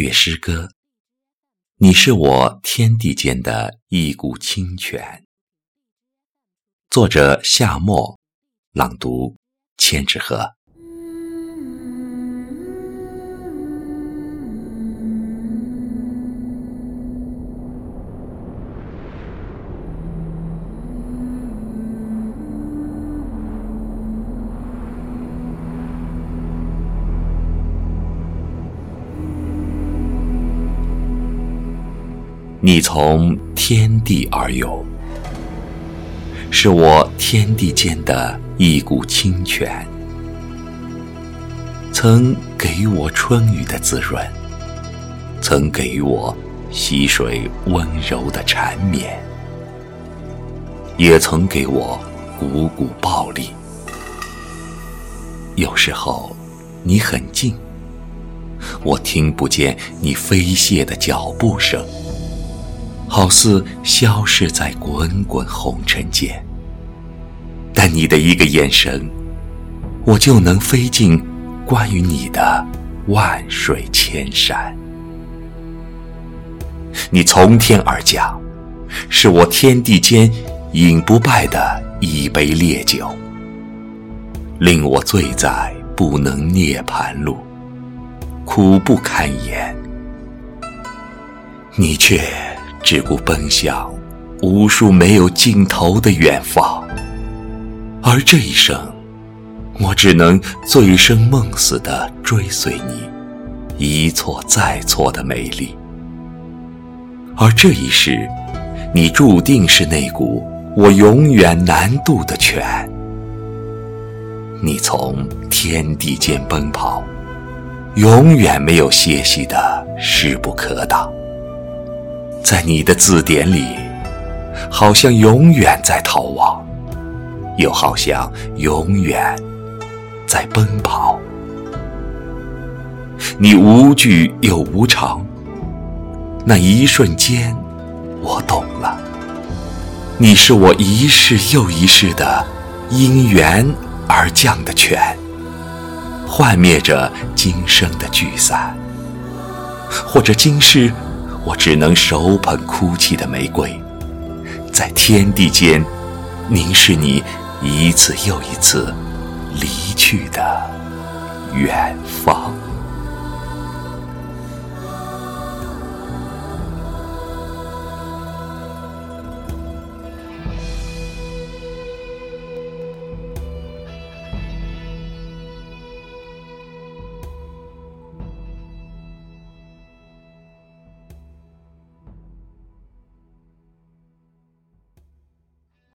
月诗歌，你是我天地间的一股清泉。作者：夏末，朗读：千纸鹤。你从天地而有，是我天地间的一股清泉，曾给予我春雨的滋润，曾给予我溪水温柔的缠绵，也曾给我股股暴力。有时候，你很近，我听不见你飞泻的脚步声。好似消逝在滚滚红尘间，但你的一个眼神，我就能飞进关于你的万水千山。你从天而降，是我天地间饮不败的一杯烈酒，令我醉在不能涅槃路，苦不堪言。你却。只顾奔向无数没有尽头的远方，而这一生，我只能醉生梦死的追随你，一错再错的美丽。而这一世，你注定是那股我永远难渡的泉。你从天地间奔跑，永远没有歇息的势不可挡。在你的字典里，好像永远在逃亡，又好像永远在奔跑。你无惧又无常，那一瞬间，我懂了。你是我一世又一世的因缘而降的泉，幻灭着今生的聚散，或者今世。我只能手捧哭泣的玫瑰，在天地间凝视你一次又一次离去的远方。